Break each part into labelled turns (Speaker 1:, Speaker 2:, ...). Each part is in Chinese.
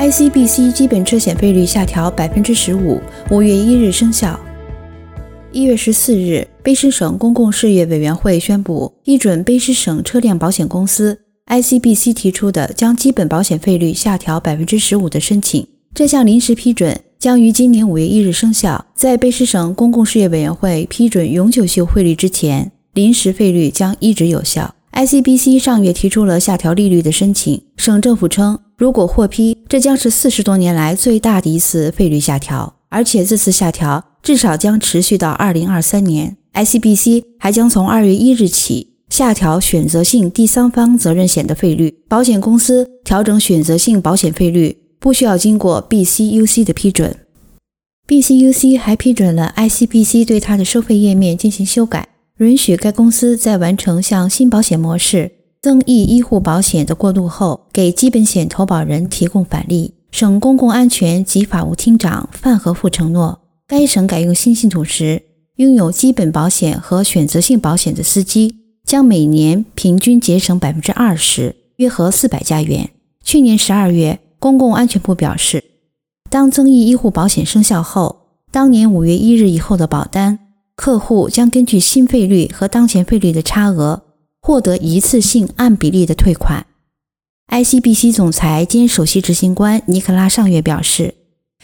Speaker 1: ICBC 基本车险费率下调百分之十五，五月一日生效。一月十四日，卑诗省公共事业委员会宣布批准卑诗省车辆保险公司 ICBC 提出的将基本保险费率下调百分之十五的申请。这项临时批准将于今年五月一日生效。在卑诗省公共事业委员会批准永久性汇率之前，临时费率将一直有效。ICBC 上月提出了下调利率的申请，省政府称，如果获批，这将是四十多年来最大的一次费率下调，而且这次下调。至少将持续到二零二三年。ICBC 还将从二月一日起下调选择性第三方责任险的费率。保险公司调整选择性保险费率不需要经过 BCUC 的批准。BCUC 还批准了 ICBC 对它的收费页面进行修改，允许该公司在完成向新保险模式增益医护保险的过渡后，给基本险投保人提供返利。省公共安全及法务厅长范和富承诺。该省改用新系统时，拥有基本保险和选择性保险的司机将每年平均节省百分之二十，约合四百加元。去年十二月，公共安全部表示，当增益医护保险生效后，当年五月一日以后的保单客户将根据新费率和当前费率的差额，获得一次性按比例的退款。ICBC 总裁兼首席执行官尼克拉上月表示，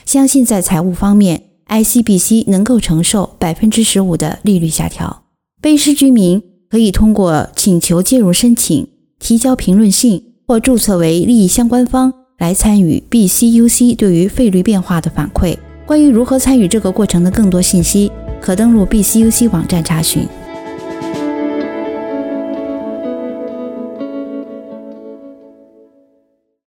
Speaker 1: 相信在财务方面。ICBC 能够承受百分之十五的利率下调。卑诗居民可以通过请求介入申请、提交评论信或注册为利益相关方来参与 BCUC 对于费率变化的反馈。关于如何参与这个过程的更多信息，可登录 BCUC 网站查询。